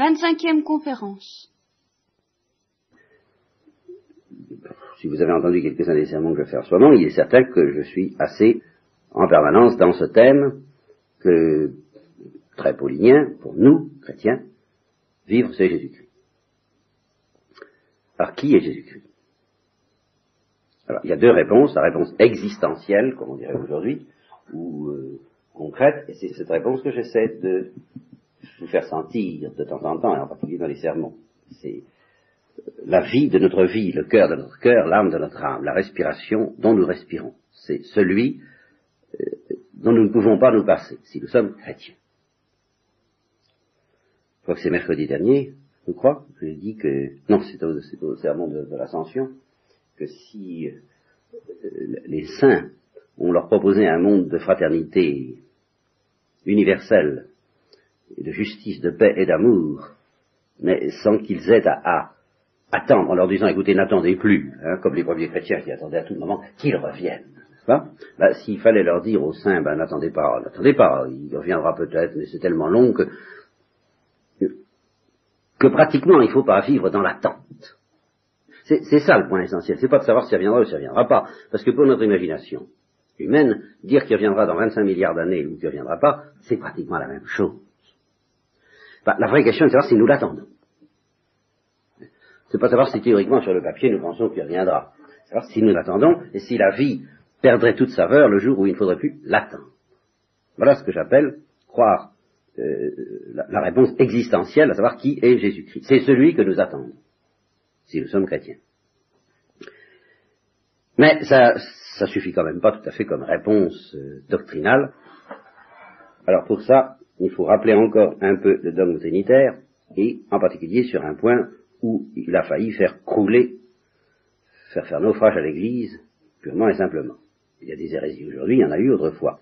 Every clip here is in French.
25e conférence. Si vous avez entendu quelques-uns des sermons que je fais en ce moment, il est certain que je suis assez en permanence dans ce thème que, très paulinien, pour nous, chrétiens, vivre c'est Jésus-Christ. Alors qui est Jésus-Christ? Alors il y a deux réponses, la réponse existentielle, comme on dirait aujourd'hui, ou euh, concrète, et c'est cette réponse que j'essaie de faire sentir de temps en temps, et en particulier dans les sermons. C'est euh, la vie de notre vie, le cœur de notre cœur, l'âme de notre âme, la respiration dont nous respirons. C'est celui euh, dont nous ne pouvons pas nous passer si nous sommes chrétiens. Je crois que c'est mercredi dernier, je crois, que j'ai dit que, non, c'est au, sermon de, l'ascension, que si euh, les saints, on leur proposait un monde de fraternité universelle, de justice, de paix et d'amour, mais sans qu'ils aient à, attendre en leur disant écoutez, n'attendez plus, hein, comme les premiers chrétiens qui attendaient à tout moment qu'ils reviennent. Bah, S'il fallait leur dire aux saints, ben n'attendez pas, n'attendez pas, il reviendra peut-être, mais c'est tellement long que, que pratiquement il ne faut pas vivre dans l'attente. C'est ça le point essentiel, c'est pas de savoir si ça viendra ou si ça viendra pas, parce que pour notre imagination humaine, dire qu'il reviendra dans 25 milliards d'années ou qu'il ne reviendra pas, c'est pratiquement la même chose. La vraie question est de savoir si nous l'attendons. C'est pas savoir si théoriquement sur le papier nous pensons qu'il reviendra. C'est savoir si nous l'attendons et si la vie perdrait toute saveur le jour où il ne faudrait plus l'attendre. Voilà ce que j'appelle croire euh, la, réponse existentielle, à savoir qui est Jésus-Christ. C'est celui que nous attendons, si nous sommes chrétiens. Mais ça, ça suffit quand même pas tout à fait comme réponse euh, doctrinale. Alors pour ça, il faut rappeler encore un peu le dogme trinitaire, et en particulier sur un point où il a failli faire crouler, faire faire naufrage à l'Église, purement et simplement. Il y a des hérésies aujourd'hui, il y en a eu autrefois.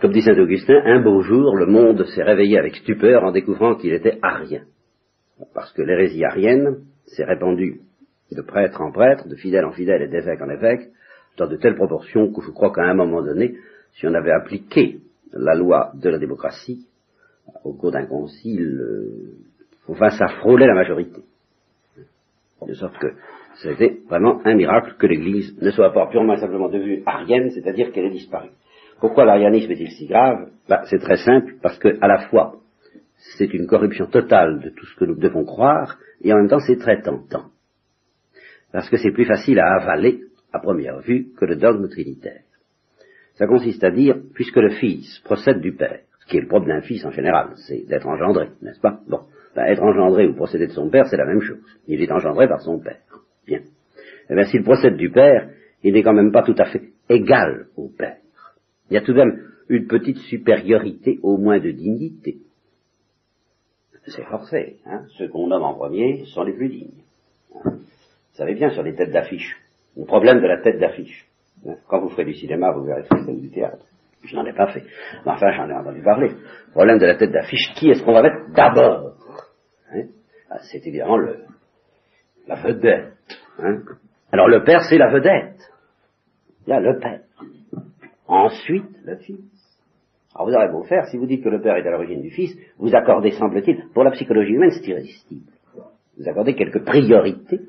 Comme dit saint Augustin, un beau jour, le monde s'est réveillé avec stupeur en découvrant qu'il était arien. Parce que l'hérésie arienne s'est répandue de prêtre en prêtre, de fidèle en fidèle et d'évêque en évêque, dans de telles proportions que je crois qu'à un moment donné, si on avait appliqué la loi de la démocratie au cours d'un concile, enfin ça frôlait la majorité. De sorte que c'était vraiment un miracle que l'Église ne soit pas purement et simplement devenue arienne, c'est-à-dire qu'elle ait disparu. Pourquoi l'arianisme est-il si grave? Bah, C'est très simple, parce que à la fois c'est une corruption totale de tout ce que nous devons croire, et en même temps c'est très tentant. Parce que c'est plus facile à avaler, à première vue, que le dogme trinitaire. Ça consiste à dire, puisque le Fils procède du Père, ce qui est le propre d'un Fils en général, c'est d'être engendré, n'est-ce pas? Bon, bah, être engendré ou procéder de son Père, c'est la même chose. Il est engendré par son Père. Bien. Eh bien, s'il procède du Père, il n'est quand même pas tout à fait égal au Père. Il y a tout de même une petite supériorité, au moins de dignité. C'est forcé. Hein Ceux qu'on nomme en premier sont les plus dignes. Vous savez bien sur les têtes d'affiche. Le problème de la tête d'affiche. Hein. Quand vous ferez du cinéma, vous verrez c'est du théâtre. Je n'en ai pas fait. Mais enfin, j'en ai entendu parler. Le problème de la tête d'affiche, qui est-ce qu'on va mettre d'abord hein ah, C'est évidemment le, la vedette. Hein Alors le père, c'est la vedette. Il y a le père. Ensuite, le fils. Alors vous aurez beau faire, si vous dites que le père est à l'origine du fils, vous accordez, semble-t-il, pour la psychologie humaine, c'est irrésistible. Vous accordez quelques priorités,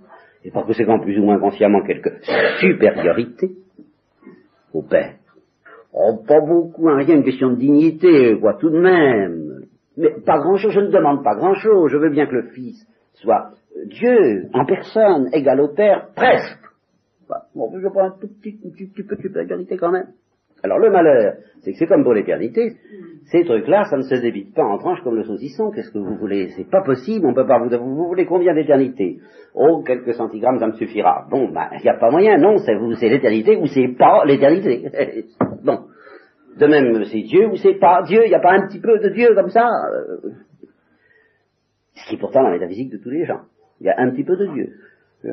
et par conséquent plus ou moins consciemment quelques supériorités au père. Oh, pas beaucoup, hein, rien, une question de dignité, quoi, tout de même. Mais pas grand-chose, je ne demande pas grand-chose, je veux bien que le fils soit Dieu en personne, égal au Père, presque. Bah, bon, je prends un tout petit, un petit peu supériorité quand même. Alors le malheur, c'est que c'est comme pour l'éternité, ces trucs-là, ça ne se débite pas en tranches comme le saucisson. Qu'est-ce que vous voulez? C'est pas possible, on peut pas vous, vous voulez combien d'éternité? Oh, quelques centigrammes, ça me suffira. Bon, ben, il n'y a pas moyen, non, c'est l'éternité ou c'est pas l'éternité. bon. De même, c'est Dieu ou c'est pas Dieu, il n'y a pas un petit peu de Dieu comme ça. Euh, ce qui est pourtant la métaphysique de tous les gens. Il y a un petit peu de Dieu.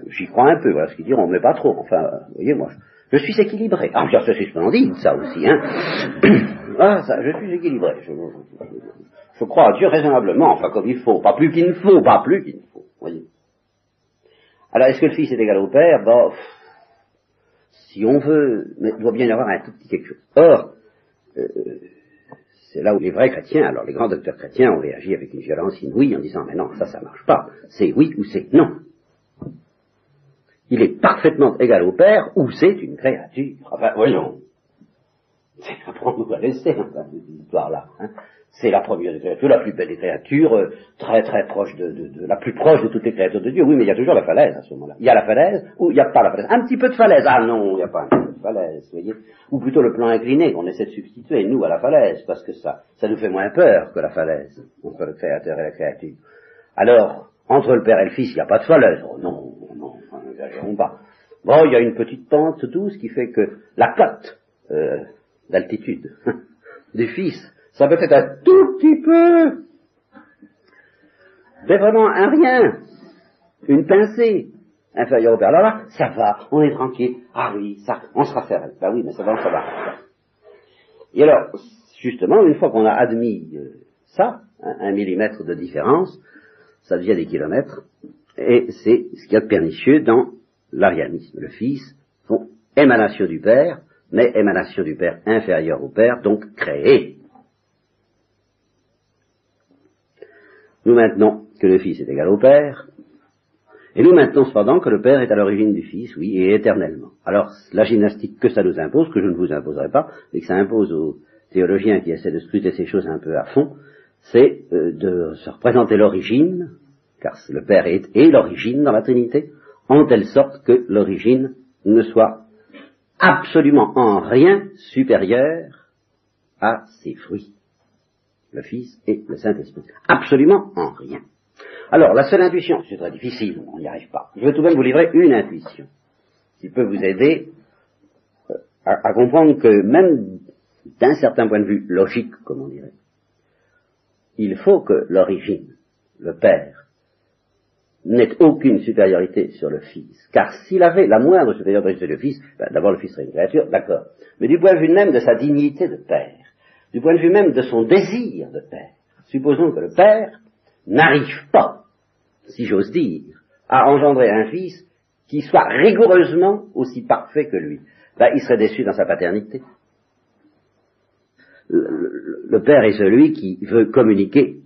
J'y crois un peu, voilà ce qu'ils diront, mais pas trop. Enfin, vous voyez, moi, je, suis équilibré. Ah, ça c'est splendide, ça aussi, hein. ah, ça, je suis équilibré. Je, crois à Dieu raisonnablement, enfin comme il faut, pas plus qu'il ne faut, pas plus qu'il ne faut, voyez. Alors, est-ce que le Fils est égal au Père? Bon, si on veut, mais il doit bien y avoir un tout petit quelque chose. Or, euh, c'est là où les vrais chrétiens, alors les grands docteurs chrétiens ont réagi avec une violence inouïe en disant mais non, ça, ça marche pas. C'est oui ou c'est non. Il est parfaitement égal au Père ou c'est une créature. Enfin, voyons. Apprends-nous à laisser, enfin, cette histoire-là. Hein. C'est la première des créatures, la plus belle des créatures, euh, très très proche de, de, la plus proche de toutes les créatures de Dieu. Oui, mais il y a toujours la falaise à ce moment-là. Il y a la falaise ou il n'y a pas la falaise. Un petit peu de falaise. Ah non, il n'y a pas un petit peu de falaise, voyez. Ou plutôt le plan incliné qu'on essaie de substituer, nous, à la falaise, parce que ça, ça nous fait moins peur que la falaise, entre le créateur et la créature. Alors, entre le Père et le Fils, il n'y a pas de falaise. Oh non, Bon, il y a une petite pente douce qui fait que la cote euh, d'altitude du Fils ça peut être un tout petit peu, mais vraiment un rien, une pincée inférieure au Père. Alors là, ça va, on est tranquille. Ah oui, ça, on sera faire. Ben oui, mais ça va, ça va. Et alors, justement, une fois qu'on a admis euh, ça, un, millimètre de différence, ça devient des kilomètres, et c'est ce qu'il y a de pernicieux dans l'arianisme. Le Fils, font émanation du Père, mais émanation du Père inférieure au Père, donc créé. Nous maintenons que le Fils est égal au Père, et nous maintenons cependant que le Père est à l'origine du Fils, oui, et éternellement. Alors, la gymnastique que ça nous impose, que je ne vous imposerai pas, et que ça impose aux théologiens qui essaient de scruter ces choses un peu à fond, c'est euh, de se représenter l'origine, car le Père est, l'origine dans la Trinité, en telle sorte que l'origine ne soit absolument en rien supérieure à ses fruits le Fils et le Saint-Esprit. Absolument en rien. Alors, la seule intuition, c'est très difficile, on n'y arrive pas. Je vais tout de même vous livrer une intuition qui peut vous aider euh, à, comprendre que même d'un certain point de vue logique, comme on dirait, il faut que l'origine, le Père, n'ait aucune supériorité sur le Fils. Car s'il avait la moindre supériorité sur le Fils, ben, d'abord le Fils serait une créature, d'accord. Mais du point de vue même de sa dignité de Père, du point de vue même de son désir de père. Supposons que le père n'arrive pas, si j'ose dire, à engendrer un fils qui soit rigoureusement aussi parfait que lui. Ben, il serait déçu dans sa paternité. Le, le père est celui qui veut communiquer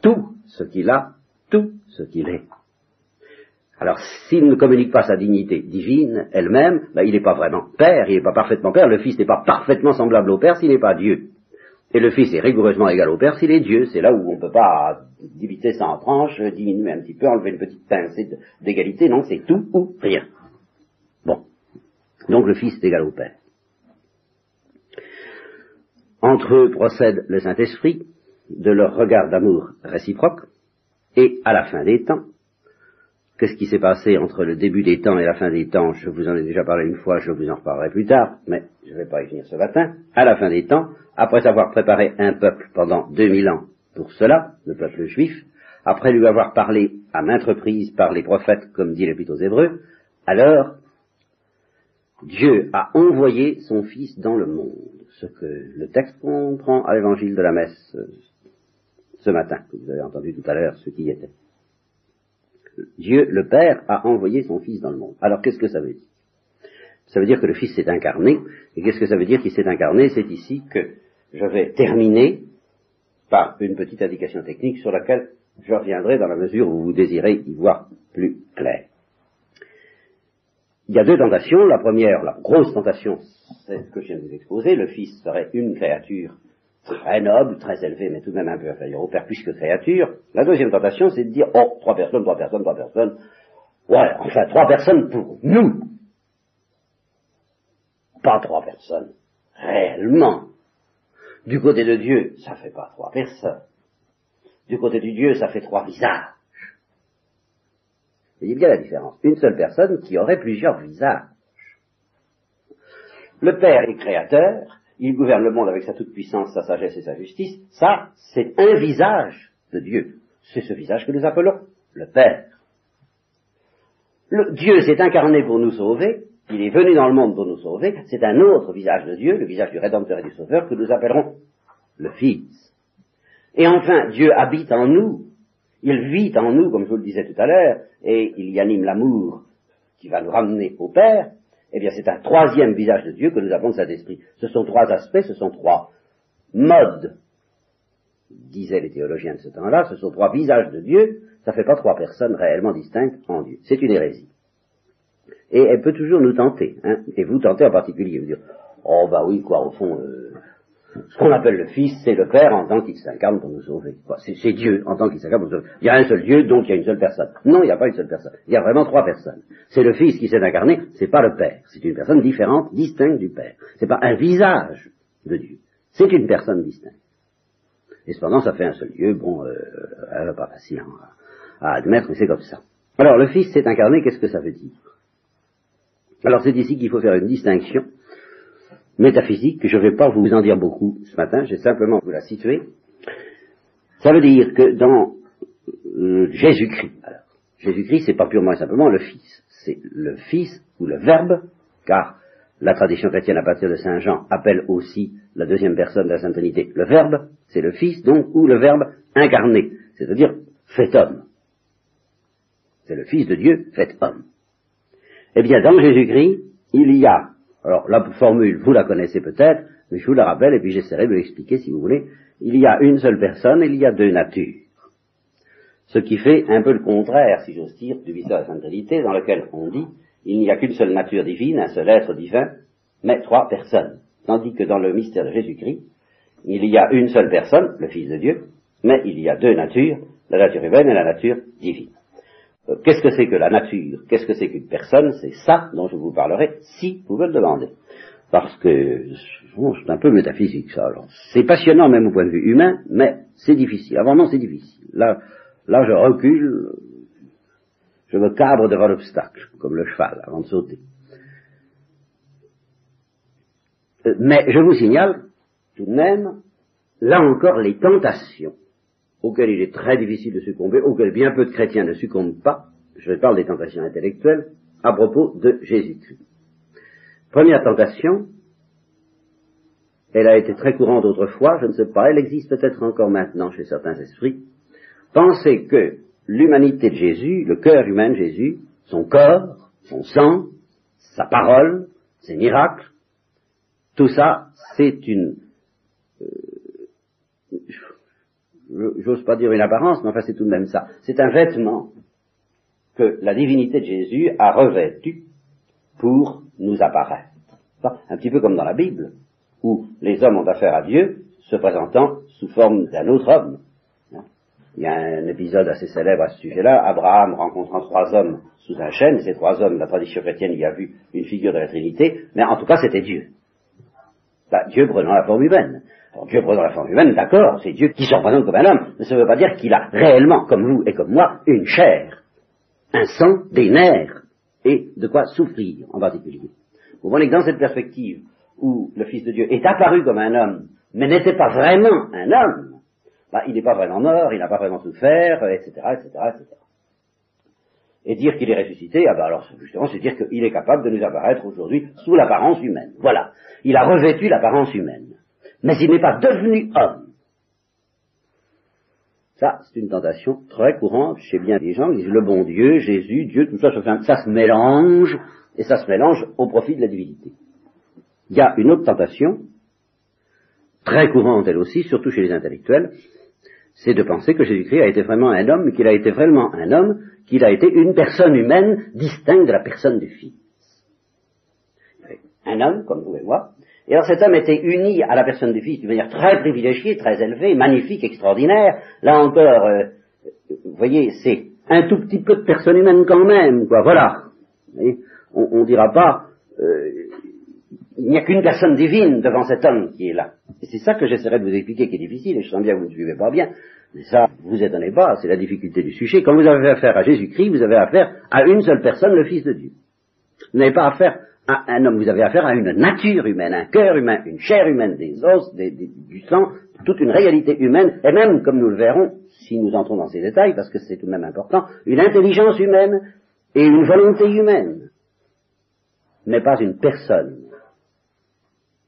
tout ce qu'il a, tout ce qu'il est. Alors, s'il ne communique pas sa dignité divine elle-même, ben, il n'est pas vraiment Père, il n'est pas parfaitement Père, le Fils n'est pas parfaitement semblable au Père s'il n'est pas Dieu. Et le Fils est rigoureusement égal au Père s'il est Dieu. C'est là où on ne peut pas diviser ça en tranches, diminuer un petit peu, enlever une petite pincée d'égalité. Non, c'est tout ou rien. Bon. Donc le Fils est égal au Père. Entre eux procède le Saint-Esprit de leur regard d'amour réciproque, et à la fin des temps, Qu'est-ce qui s'est passé entre le début des temps et la fin des temps? Je vous en ai déjà parlé une fois, je vous en reparlerai plus tard, mais je ne vais pas y venir ce matin. À la fin des temps, après avoir préparé un peuple pendant 2000 ans pour cela, le peuple juif, après lui avoir parlé à maintes reprises par les prophètes, comme dit l'Épître aux Hébreux, alors Dieu a envoyé son Fils dans le monde, ce que le texte comprend à l'évangile de la messe ce matin, que vous avez entendu tout à l'heure, ce qui y était. Dieu, le Père, a envoyé son Fils dans le monde. Alors qu'est-ce que ça veut dire? Ça veut dire que le Fils s'est incarné. Et qu'est-ce que ça veut dire qu'il s'est incarné? C'est ici que je vais terminer par une petite indication technique sur laquelle je reviendrai dans la mesure où vous désirez y voir plus clair. Il y a deux tentations. La première, la grosse tentation, c'est ce que je viens de vous exposer. Le Fils serait une créature très noble, très élevé, mais tout de même un peu inférieur au Père, puisque créature. La deuxième tentation, c'est de dire, oh, trois personnes, trois personnes, trois personnes. Ouais, enfin, trois personnes pour nous. Pas trois personnes. Réellement. Du côté de Dieu, ça fait pas trois personnes. Du côté du Dieu, ça fait trois visages. Voyez bien la différence. Une seule personne qui aurait plusieurs visages. Le Père est créateur, il gouverne le monde avec sa toute-puissance, sa sagesse et sa justice, ça, c'est un visage de Dieu. C'est ce visage que nous appelons le Père. Dieu s'est incarné pour nous sauver, il est venu dans le monde pour nous sauver, c'est un autre visage de Dieu, le visage du Rédempteur et du Sauveur, que nous appellerons le Fils. Et enfin, Dieu habite en nous, il vit en nous, comme je vous le disais tout à l'heure, et il y anime l'amour qui va nous ramener au Père, eh bien c'est un troisième visage de Dieu que nous avons de Saint-Esprit. Ce sont trois aspects, ce sont trois modes, disaient les théologiens de ce temps-là, ce sont trois visages de Dieu, ça ne fait pas trois personnes réellement distinctes en Dieu. C'est une hérésie. Et elle peut toujours nous tenter, hein, et vous tenter en particulier, vous dire, oh bah oui, quoi, au fond, euh, ce qu'on appelle le Fils, c'est le Père en tant qu'il s'incarne pour nous sauver. C'est Dieu en tant qu'il s'incarne pour nous sauver. Il y a un seul Dieu, donc il y a une seule personne. Non, il n'y a pas une seule personne. Il y a vraiment trois personnes. C'est le Fils qui s'est incarné, c'est pas le Père. C'est une personne différente, distincte du Père. C'est pas un visage de Dieu. C'est une personne distincte. Et cependant, ça fait un seul Dieu. Bon, euh, pas facile à, à admettre, mais c'est comme ça. Alors, le Fils s'est incarné, qu'est-ce que ça veut dire? Alors, c'est ici qu'il faut faire une distinction métaphysique, que je ne vais pas vous en dire beaucoup ce matin, je vais simplement vous la situer. Ça veut dire que dans euh, Jésus-Christ, alors, Jésus-Christ, c'est pas purement et simplement le Fils, c'est le Fils ou le Verbe, car la tradition chrétienne à partir de Saint Jean appelle aussi la deuxième personne de la Sainte Trinité le Verbe, c'est le Fils donc, ou le Verbe incarné, c'est-à-dire fait homme. C'est le Fils de Dieu fait homme. Eh bien, dans Jésus-Christ, il y a alors la formule, vous la connaissez peut-être, mais je vous la rappelle et puis j'essaierai de l'expliquer si vous voulez. Il y a une seule personne et il y a deux natures. Ce qui fait un peu le contraire, si j'ose dire, du mystère de la Sainte Trinité, dans lequel on dit il n'y a qu'une seule nature divine, un seul être divin, mais trois personnes. Tandis que dans le mystère de Jésus-Christ, il y a une seule personne, le Fils de Dieu, mais il y a deux natures, la nature humaine et la nature divine. Euh, qu'est-ce que c'est que la nature? Qu'est-ce que c'est qu'une personne? C'est ça dont je vous parlerai, si vous me le demandez. Parce que c'est un peu métaphysique ça. C'est passionnant même au point de vue humain, mais c'est difficile. Avant non, c'est difficile. Là, là, je recule, je me cabre devant l'obstacle, comme le cheval avant de sauter. Euh, mais je vous signale tout de même, là encore, les tentations auquel il est très difficile de succomber, auquel bien peu de chrétiens ne succombent pas, je parle des tentations intellectuelles, à propos de Jésus-Christ. Première tentation, elle a été très courante autrefois, je ne sais pas, elle existe peut-être encore maintenant chez certains esprits, penser que l'humanité de Jésus, le cœur humain de Jésus, son corps, son sang, sa parole, ses miracles, tout ça, c'est une euh, j'ose pas dire une apparence, mais enfin c'est tout de même ça. C'est un vêtement que la divinité de Jésus a revêtu pour nous apparaître. Un petit peu comme dans la Bible, où les hommes ont affaire à Dieu, se présentant sous forme d'un autre homme. Il y a un épisode assez célèbre à ce sujet-là, Abraham rencontrant trois hommes sous un chêne, ces trois hommes, la tradition chrétienne y a vu une figure de la Trinité, mais en tout cas c'était Dieu. Dieu prenant la forme humaine. Dieu prenant la forme humaine, d'accord, c'est Dieu qui se représente comme un homme, mais ça ne veut pas dire qu'il a réellement, comme vous et comme moi, une chair, un sang, des nerfs, et de quoi souffrir en particulier. Vous voyez que dans cette perspective où le Fils de Dieu est apparu comme un homme, mais n'était pas vraiment un homme, bah, il n'est pas vraiment mort, il n'a pas vraiment souffert, etc., etc., etc. Et dire qu'il est ressuscité, ah ben alors justement, c'est dire qu'il est capable de nous apparaître aujourd'hui sous l'apparence humaine. Voilà. Il a revêtu l'apparence humaine mais il n'est pas devenu homme. Ça, c'est une tentation très courante chez bien des gens qui disent le bon Dieu, Jésus, Dieu, tout ça, ça se mélange, et ça se mélange au profit de la divinité. Il y a une autre tentation, très courante elle aussi, surtout chez les intellectuels, c'est de penser que Jésus-Christ a été vraiment un homme, qu'il a été vraiment un homme, qu'il a été une personne humaine distincte de la personne du Fils. Un homme, comme vous et moi, et alors cet homme était uni à la personne du Fils d'une manière très privilégiée, très élevée, magnifique, extraordinaire. Là encore, euh, vous voyez, c'est un tout petit peu de personne humaine quand même, quoi. Voilà. on ne dira pas, euh, il n'y a qu'une personne divine devant cet homme qui est là. Et c'est ça que j'essaierai de vous expliquer qui est difficile, et je sens bien que vous ne suivez pas bien. Mais ça, vous étonnez pas, c'est la difficulté du sujet. Quand vous avez affaire à Jésus-Christ, vous avez affaire à une seule personne, le Fils de Dieu. Vous n'avez pas affaire à un homme, vous avez affaire à une nature humaine, un cœur humain, une chair humaine, des os, du sang, toute une réalité humaine, et même, comme nous le verrons, si nous entrons dans ces détails, parce que c'est tout de même important, une intelligence humaine et une volonté humaine, mais pas une personne.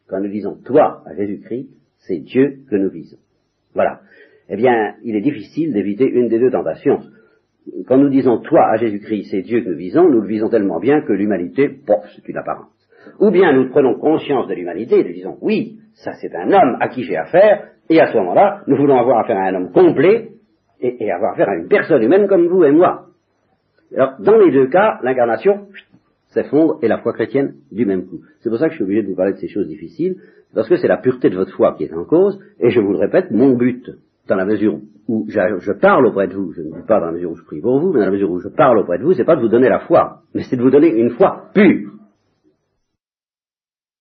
Quand nous disons toi à Jésus-Christ, c'est Dieu que nous visons. Voilà. Eh bien, il est difficile d'éviter une des deux tentations quand nous disons toi à Jésus-Christ, c'est Dieu que nous visons, nous le visons tellement bien que l'humanité, bon, c'est une apparence. Ou bien nous prenons conscience de l'humanité et nous disons, oui, ça c'est un homme à qui j'ai affaire, et à ce moment-là, nous voulons avoir affaire à un homme complet, et, avoir affaire à une personne humaine comme vous et moi. Alors, dans les deux cas, l'incarnation s'effondre et la foi chrétienne du même coup. C'est pour ça que je suis obligé de vous parler de ces choses difficiles, parce que c'est la pureté de votre foi qui est en cause, et je vous le répète, mon but, dans la mesure où je, parle auprès de vous, je ne dis pas dans la mesure où je prie pour vous, mais dans la mesure où je parle auprès de vous, c'est pas de vous donner la foi, mais c'est de vous donner une foi pure.